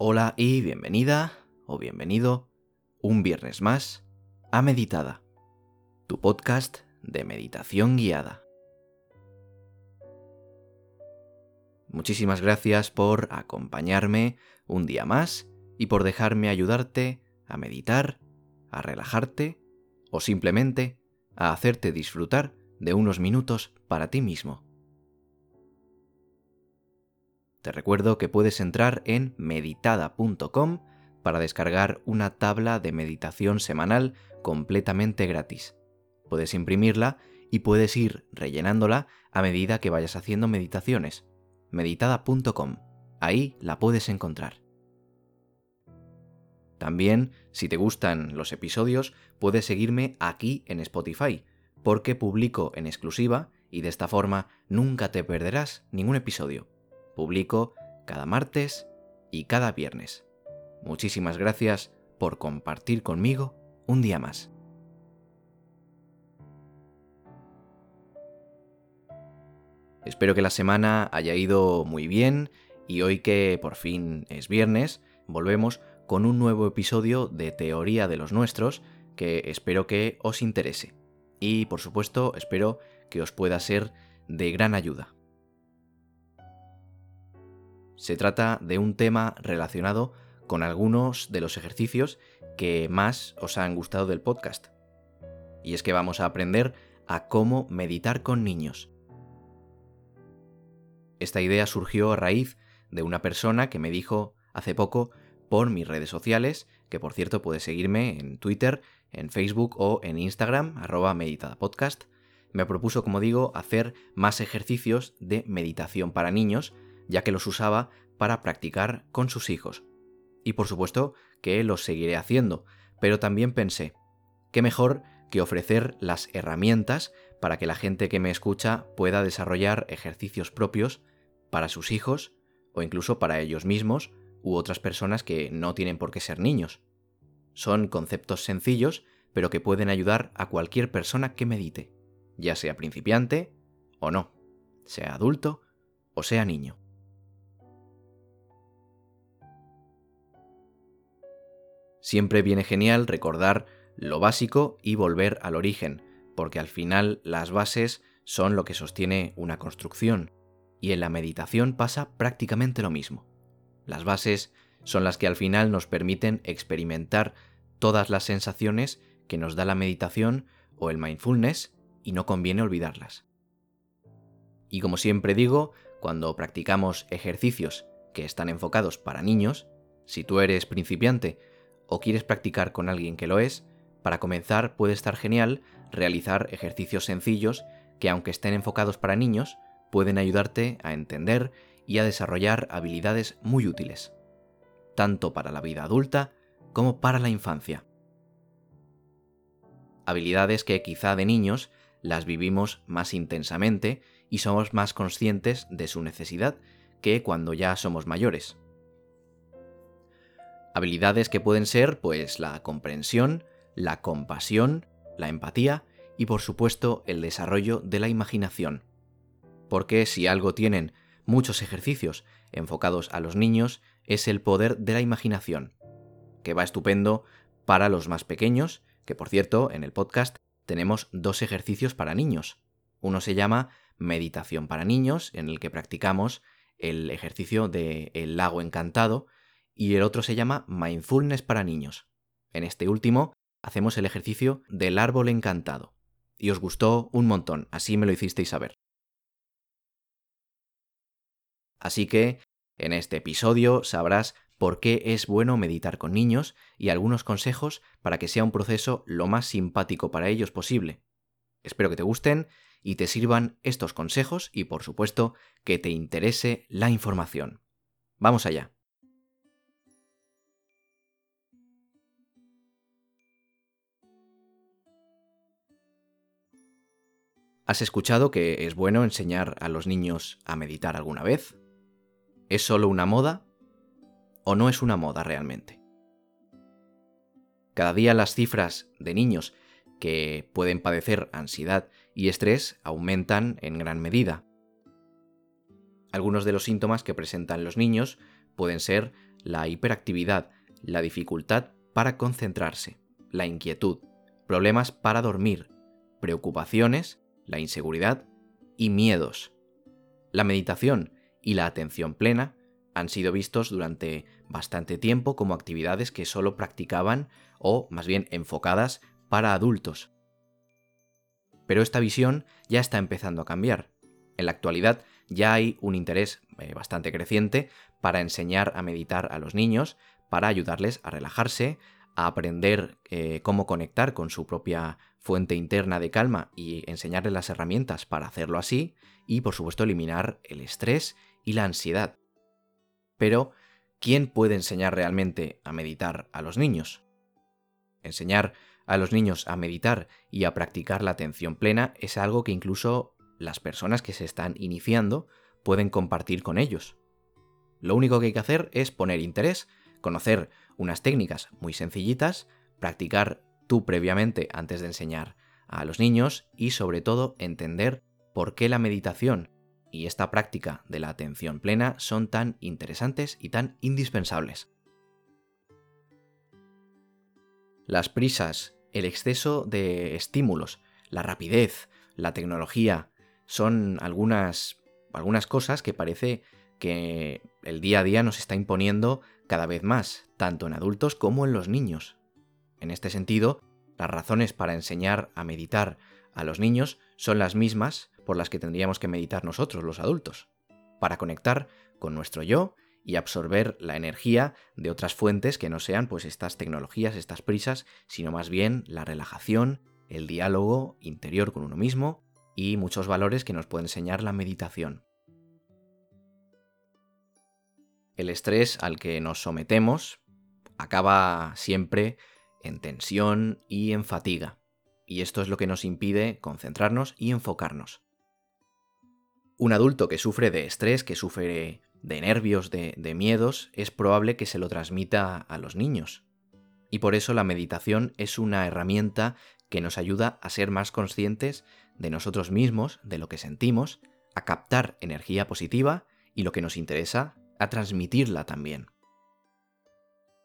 Hola y bienvenida o bienvenido un viernes más a Meditada, tu podcast de meditación guiada. Muchísimas gracias por acompañarme un día más y por dejarme ayudarte a meditar, a relajarte o simplemente a hacerte disfrutar de unos minutos para ti mismo. Te recuerdo que puedes entrar en meditada.com para descargar una tabla de meditación semanal completamente gratis. Puedes imprimirla y puedes ir rellenándola a medida que vayas haciendo meditaciones. meditada.com. Ahí la puedes encontrar. También, si te gustan los episodios, puedes seguirme aquí en Spotify, porque publico en exclusiva y de esta forma nunca te perderás ningún episodio. Publico cada martes y cada viernes. Muchísimas gracias por compartir conmigo un día más. Espero que la semana haya ido muy bien y hoy que por fin es viernes, volvemos con un nuevo episodio de Teoría de los Nuestros que espero que os interese. Y por supuesto espero que os pueda ser de gran ayuda. Se trata de un tema relacionado con algunos de los ejercicios que más os han gustado del podcast. Y es que vamos a aprender a cómo meditar con niños. Esta idea surgió a raíz de una persona que me dijo hace poco por mis redes sociales, que por cierto puedes seguirme en Twitter, en Facebook o en Instagram, arroba meditadapodcast, me propuso, como digo, hacer más ejercicios de meditación para niños, ya que los usaba para practicar con sus hijos. Y por supuesto que los seguiré haciendo, pero también pensé, qué mejor que ofrecer las herramientas para que la gente que me escucha pueda desarrollar ejercicios propios para sus hijos o incluso para ellos mismos u otras personas que no tienen por qué ser niños. Son conceptos sencillos, pero que pueden ayudar a cualquier persona que medite, ya sea principiante o no, sea adulto o sea niño. Siempre viene genial recordar lo básico y volver al origen, porque al final las bases son lo que sostiene una construcción, y en la meditación pasa prácticamente lo mismo. Las bases son las que al final nos permiten experimentar todas las sensaciones que nos da la meditación o el mindfulness y no conviene olvidarlas. Y como siempre digo, cuando practicamos ejercicios que están enfocados para niños, si tú eres principiante o quieres practicar con alguien que lo es, para comenzar puede estar genial realizar ejercicios sencillos que aunque estén enfocados para niños, pueden ayudarte a entender y a desarrollar habilidades muy útiles, tanto para la vida adulta como para la infancia. Habilidades que quizá de niños las vivimos más intensamente y somos más conscientes de su necesidad que cuando ya somos mayores. Habilidades que pueden ser pues la comprensión, la compasión, la empatía y por supuesto el desarrollo de la imaginación. Porque si algo tienen muchos ejercicios enfocados a los niños es el poder de la imaginación, que va estupendo para los más pequeños, que por cierto en el podcast tenemos dos ejercicios para niños. Uno se llama Meditación para niños, en el que practicamos el ejercicio de El lago encantado, y el otro se llama Mindfulness para niños. En este último hacemos el ejercicio del árbol encantado. Y os gustó un montón, así me lo hicisteis saber. Así que, en este episodio sabrás por qué es bueno meditar con niños y algunos consejos para que sea un proceso lo más simpático para ellos posible. Espero que te gusten y te sirvan estos consejos y por supuesto que te interese la información. Vamos allá. ¿Has escuchado que es bueno enseñar a los niños a meditar alguna vez? ¿Es solo una moda o no es una moda realmente? Cada día las cifras de niños que pueden padecer ansiedad y estrés aumentan en gran medida. Algunos de los síntomas que presentan los niños pueden ser la hiperactividad, la dificultad para concentrarse, la inquietud, problemas para dormir, preocupaciones, la inseguridad y miedos. La meditación y la atención plena han sido vistos durante bastante tiempo como actividades que solo practicaban o más bien enfocadas para adultos. Pero esta visión ya está empezando a cambiar. En la actualidad ya hay un interés eh, bastante creciente para enseñar a meditar a los niños, para ayudarles a relajarse, a aprender eh, cómo conectar con su propia fuente interna de calma y enseñarles las herramientas para hacerlo así, y por supuesto eliminar el estrés y la ansiedad. Pero, ¿quién puede enseñar realmente a meditar a los niños? Enseñar a los niños a meditar y a practicar la atención plena es algo que incluso las personas que se están iniciando pueden compartir con ellos. Lo único que hay que hacer es poner interés, conocer unas técnicas muy sencillitas, practicar tú previamente antes de enseñar a los niños y sobre todo entender por qué la meditación y esta práctica de la atención plena son tan interesantes y tan indispensables. Las prisas, el exceso de estímulos, la rapidez, la tecnología, son algunas, algunas cosas que parece que el día a día nos está imponiendo cada vez más, tanto en adultos como en los niños. En este sentido, las razones para enseñar a meditar a los niños son las mismas por las que tendríamos que meditar nosotros, los adultos, para conectar con nuestro yo y absorber la energía de otras fuentes que no sean pues estas tecnologías, estas prisas, sino más bien la relajación, el diálogo interior con uno mismo y muchos valores que nos puede enseñar la meditación. El estrés al que nos sometemos acaba siempre en tensión y en fatiga, y esto es lo que nos impide concentrarnos y enfocarnos. Un adulto que sufre de estrés, que sufre de nervios, de, miedos, es probable que se lo transmita a los niños. Y por eso la meditación es una herramienta que nos ayuda a ser más conscientes de nosotros mismos, de lo que sentimos, a captar energía positiva y lo que nos interesa, a transmitirla también.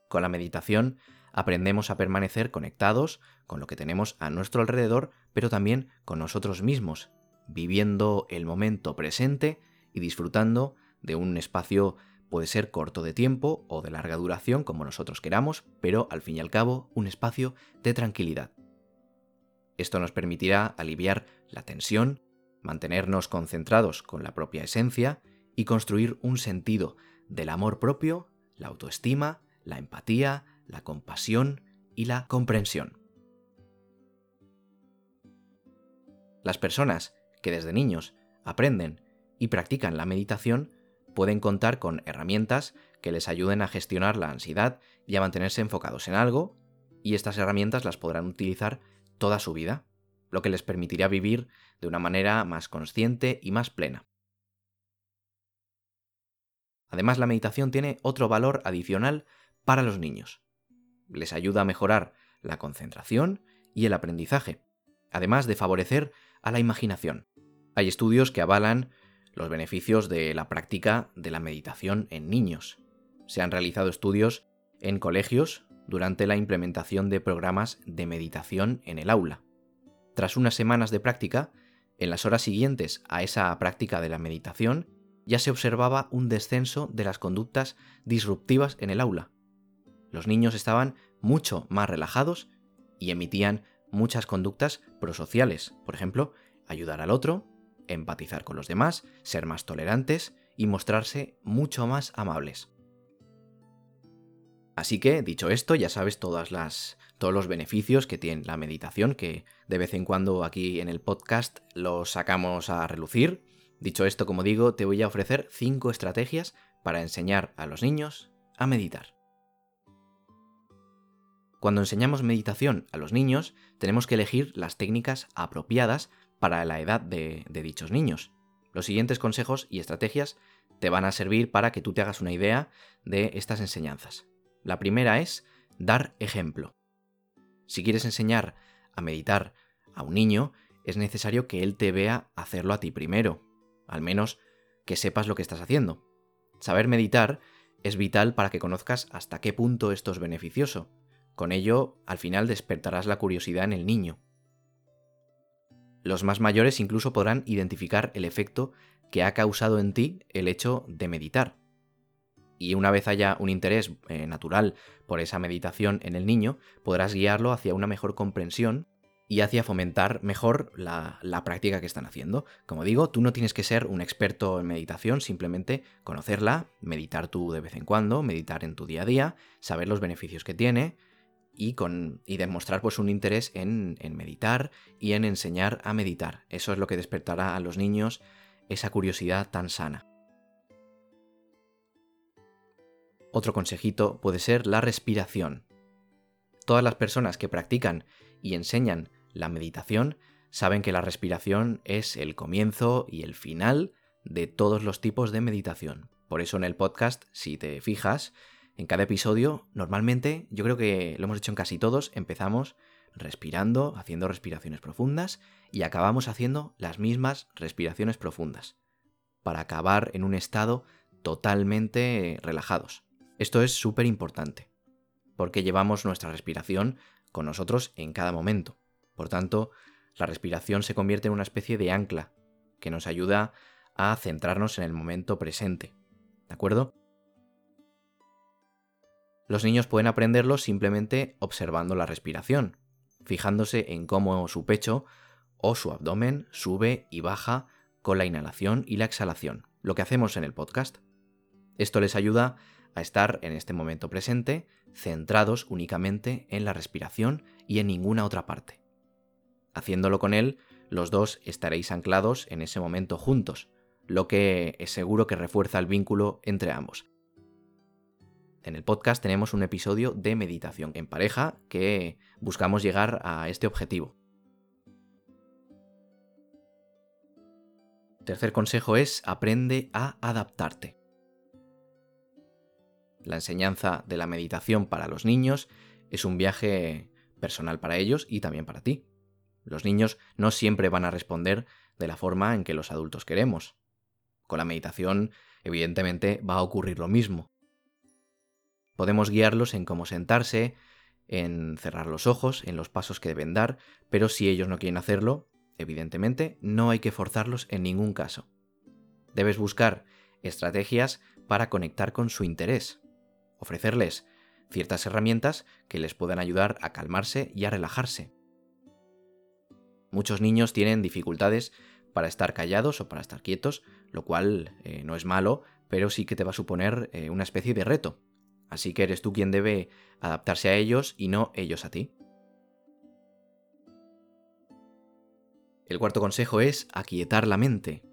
Con la meditación aprendemos a permanecer conectados con lo que tenemos a nuestro alrededor, pero también con nosotros mismos, viviendo el momento presente y disfrutando de un espacio puede ser corto de tiempo o de larga duración como nosotros queramos, pero al fin y al cabo un espacio de tranquilidad. Esto nos permitirá aliviar la tensión, mantenernos concentrados con la propia esencia y construir un sentido del amor propio, la autoestima, la empatía, la compasión y la comprensión. Las personas que desde niños aprenden y practican la meditación pueden contar con herramientas que les ayuden a gestionar la ansiedad y a mantenerse enfocados en algo, y estas herramientas las podrán utilizar toda su vida, lo que les permitirá vivir de una manera más consciente y más plena. Además, la meditación tiene otro valor adicional para los niños. Les ayuda a mejorar la concentración y el aprendizaje, además de favorecer a la imaginación. Hay estudios que avalan los beneficios de la práctica de la meditación en niños. Se han realizado estudios en colegios durante la implementación de programas de meditación en el aula. Tras unas semanas de práctica, en las horas siguientes a esa práctica de la meditación, ya se observaba un descenso de las conductas disruptivas en el aula. Los niños estaban mucho más relajados y emitían muchas conductas prosociales, por ejemplo, ayudar al otro, empatizar con los demás, ser más tolerantes y mostrarse mucho más amables. Así que, dicho esto, ya sabes todos los beneficios que tiene la meditación, que de vez en cuando aquí en el podcast los sacamos a relucir. Dicho esto, como digo, te voy a ofrecer 5 estrategias para enseñar a los niños a meditar. Cuando enseñamos meditación a los niños, tenemos que elegir las técnicas apropiadas para la edad de, dichos niños. Los siguientes consejos y estrategias te van a servir para que tú te hagas una idea de estas enseñanzas. La primera es dar ejemplo. Si quieres enseñar a meditar a un niño, es necesario que él te vea hacerlo a ti primero, al menos que sepas lo que estás haciendo. Saber meditar es vital para que conozcas hasta qué punto esto es beneficioso. Con ello, al final despertarás la curiosidad en el niño. Los más mayores incluso podrán identificar el efecto que ha causado en ti el hecho de meditar. Y una vez haya un interés eh, natural por esa meditación en el niño, podrás guiarlo hacia una mejor comprensión y hacia fomentar mejor la, práctica que están haciendo. Como digo, tú no tienes que ser un experto en meditación, simplemente conocerla, meditar tú de vez en cuando, meditar en tu día a día, saber los beneficios que tiene y, con, y demostrar pues, un interés en, en meditar y en enseñar a meditar. Eso es lo que despertará a los niños esa curiosidad tan sana. Otro consejito puede ser la respiración. Todas las personas que practican y enseñan la meditación saben que la respiración es el comienzo y el final de todos los tipos de meditación. Por eso en el podcast, si te fijas, en cada episodio, normalmente, yo creo que lo hemos hecho en casi todos, empezamos respirando, haciendo respiraciones profundas y acabamos haciendo las mismas respiraciones profundas, para acabar en un estado totalmente relajados. Esto es súper importante, porque llevamos nuestra respiración con nosotros en cada momento. Por tanto, la respiración se convierte en una especie de ancla que nos ayuda a centrarnos en el momento presente. ¿De acuerdo? Los niños pueden aprenderlo simplemente observando la respiración, fijándose en cómo su pecho o su abdomen sube y baja con la inhalación y la exhalación, lo que hacemos en el podcast. Esto les ayuda a estar en este momento presente, centrados únicamente en la respiración y en ninguna otra parte. Haciéndolo con él, los dos estaréis anclados en ese momento juntos, lo que es seguro que refuerza el vínculo entre ambos. En el podcast tenemos un episodio de meditación en pareja que buscamos llegar a este objetivo. Tercer consejo es aprende a adaptarte. La enseñanza de la meditación para los niños es un viaje personal para ellos y también para ti. Los niños no siempre van a responder de la forma en que los adultos queremos. Con la meditación, evidentemente, va a ocurrir lo mismo. Podemos guiarlos en cómo sentarse, en cerrar los ojos, en los pasos que deben dar, pero si ellos no quieren hacerlo, evidentemente, no hay que forzarlos en ningún caso. Debes buscar estrategias para conectar con su interés, ofrecerles ciertas herramientas que les puedan ayudar a calmarse y a relajarse. Muchos niños tienen dificultades para estar callados o para estar quietos, lo cual eh, no es malo, pero sí que te va a suponer eh, una especie de reto. Así que eres tú quien debe adaptarse a ellos y no ellos a ti. El cuarto consejo es aquietar la mente.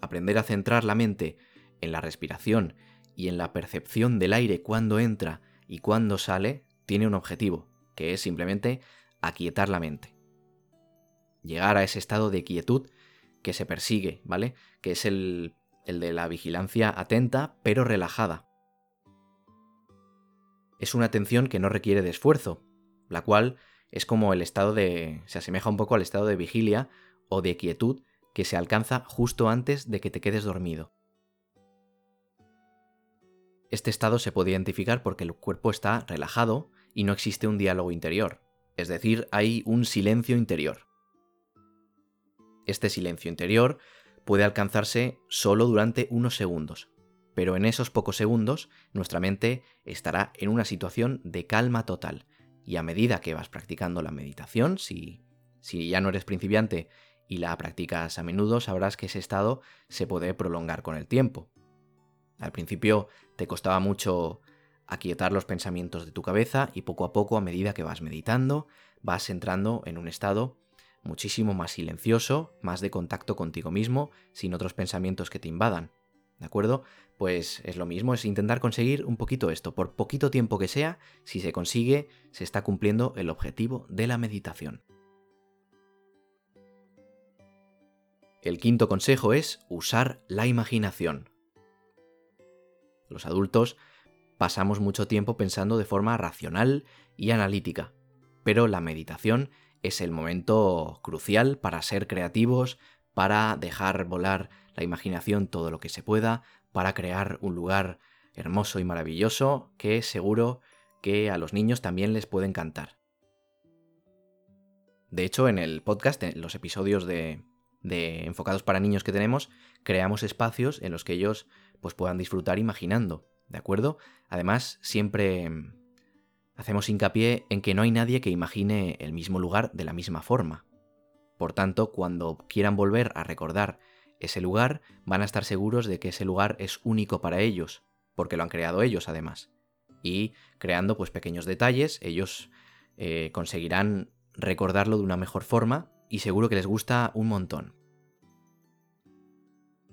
Aprender a centrar la mente en la respiración y en la percepción del aire cuando entra y cuando sale tiene un objetivo, que es simplemente aquietar la mente llegar a ese estado de quietud que se persigue, ¿vale? Que es el, el de la vigilancia atenta pero relajada. Es una atención que no requiere de esfuerzo, la cual es como el estado de... se asemeja un poco al estado de vigilia o de quietud que se alcanza justo antes de que te quedes dormido. Este estado se puede identificar porque el cuerpo está relajado y no existe un diálogo interior, es decir, hay un silencio interior. Este silencio interior puede alcanzarse solo durante unos segundos, pero en esos pocos segundos nuestra mente estará en una situación de calma total, y a medida que vas practicando la meditación, si, si ya no eres principiante y la practicas a menudo, sabrás que ese estado se puede prolongar con el tiempo. Al principio te costaba mucho aquietar los pensamientos de tu cabeza y poco a poco, a medida que vas meditando, vas entrando en un estado muchísimo más silencioso, más de contacto contigo mismo, sin otros pensamientos que te invadan. ¿De acuerdo? Pues es lo mismo, es intentar conseguir un poquito esto. Por poquito tiempo que sea, si se consigue, se está cumpliendo el objetivo de la meditación. El quinto consejo es usar la imaginación. Los adultos pasamos mucho tiempo pensando de forma racional y analítica, pero la meditación es el momento crucial para ser creativos, para dejar volar la imaginación todo lo que se pueda, para crear un lugar hermoso y maravilloso que seguro que a los niños también les puede encantar. De hecho, en el podcast, en los episodios de, de enfocados para niños que tenemos, creamos espacios en los que ellos pues, puedan disfrutar imaginando, ¿de acuerdo? Además, siempre hacemos hincapié en que no hay nadie que imagine el mismo lugar de la misma forma. Por tanto, cuando quieran volver a recordar ese lugar, van a estar seguros de que ese lugar es único para ellos, porque lo han creado ellos además. Y creando pues pequeños detalles, ellos eh, conseguirán recordarlo de una mejor forma y seguro que les gusta un montón.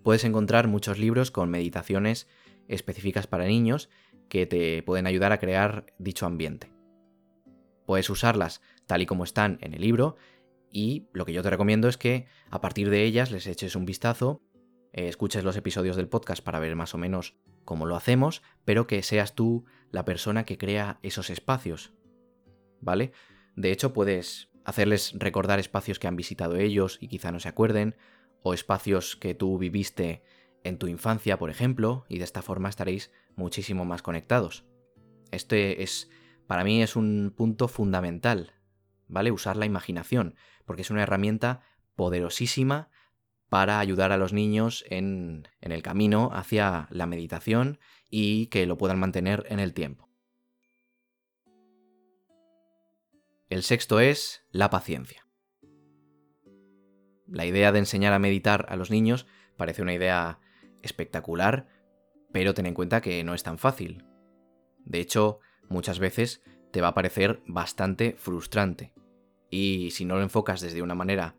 Puedes encontrar muchos libros con meditaciones específicas para niños que te pueden ayudar a crear dicho ambiente. Puedes usarlas tal y como están en el libro y lo que yo te recomiendo es que a partir de ellas les eches un vistazo, eh, escuches los episodios del podcast para ver más o menos cómo lo hacemos, pero que seas tú la persona que crea esos espacios. ¿Vale? De hecho, puedes hacerles recordar espacios que han visitado ellos y quizá no se acuerden, o espacios que tú viviste en tu infancia, por ejemplo, y de esta forma estaréis muchísimo más conectados. Este es, para mí, es un punto fundamental, ¿vale? Usar la imaginación porque es una herramienta poderosísima para ayudar a los niños en, el camino hacia la meditación y que lo puedan mantener en el tiempo. El sexto es la paciencia. La idea de enseñar a meditar a los niños parece una idea espectacular, pero ten en cuenta que no es tan fácil. De hecho, muchas veces te va a parecer bastante frustrante. Y si no lo enfocas desde una manera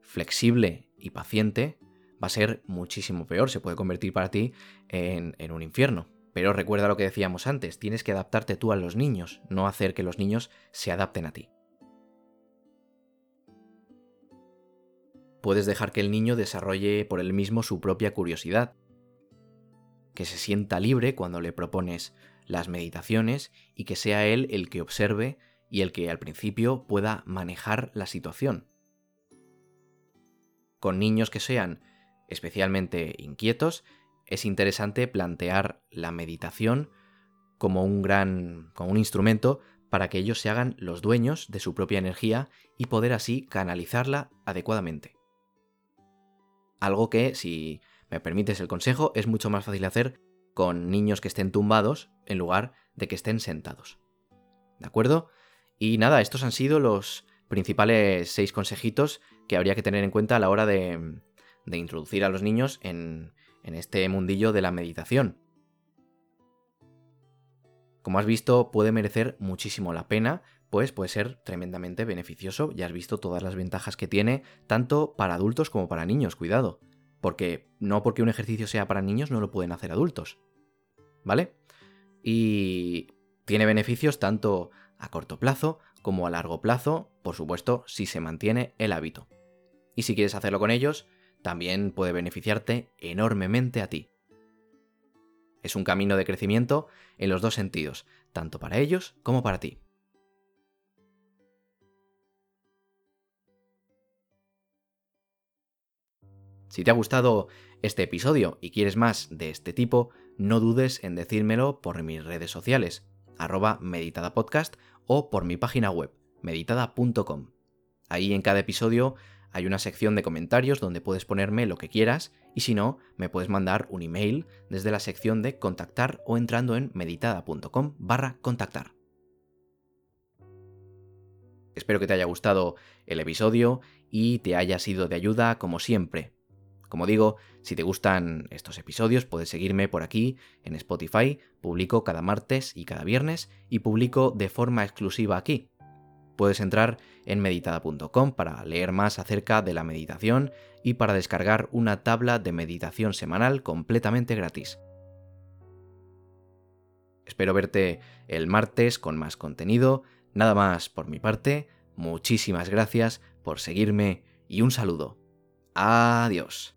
flexible y paciente, va a ser muchísimo peor, se puede convertir para ti en, un infierno. Pero recuerda lo que decíamos antes, tienes que adaptarte tú a los niños, no hacer que los niños se adapten a ti. Puedes dejar que el niño desarrolle por él mismo su propia curiosidad, que se sienta libre cuando le propones las meditaciones y que sea él el que observe y el que al principio pueda manejar la situación. Con niños que sean especialmente inquietos, es interesante plantear la meditación como un gran como un instrumento para que ellos se hagan los dueños de su propia energía y poder así canalizarla adecuadamente. Algo que, si me permites el consejo, es mucho más fácil hacer con niños que estén tumbados en lugar de que estén sentados. ¿De acuerdo? Y nada, estos han sido los principales seis consejitos que habría que tener en cuenta a la hora de, introducir a los niños en, en este mundillo de la meditación. Como has visto, puede merecer muchísimo la pena, pues puede ser tremendamente beneficioso. Ya has visto todas las ventajas que tiene, tanto para adultos como para niños, cuidado. Porque no porque un ejercicio sea para niños no lo pueden hacer adultos. ¿Vale? Y tiene beneficios tanto a corto plazo como a largo plazo, por supuesto, si se mantiene el hábito. Y si quieres hacerlo con ellos, también puede beneficiarte enormemente a ti. Es un camino de crecimiento en los dos sentidos, tanto para ellos como para ti. Si te ha gustado este episodio y quieres más de este tipo, no dudes en decírmelo por mis redes sociales arroba meditadapodcast o por mi página web, meditada.com. Ahí en cada episodio hay una sección de comentarios donde puedes ponerme lo que quieras y si no, me puedes mandar un email desde la sección de contactar o entrando en meditada.com barra contactar. Espero que te haya gustado el episodio y te haya sido de ayuda como siempre. Como digo, si te gustan estos episodios, puedes seguirme por aquí en Spotify. Publico cada martes y cada viernes y publico de forma exclusiva aquí. Puedes entrar en meditada.com para leer más acerca de la meditación y para descargar una tabla de meditación semanal completamente gratis. Espero verte el martes con más contenido. Nada más por mi parte. Muchísimas gracias por seguirme y un saludo. Adiós.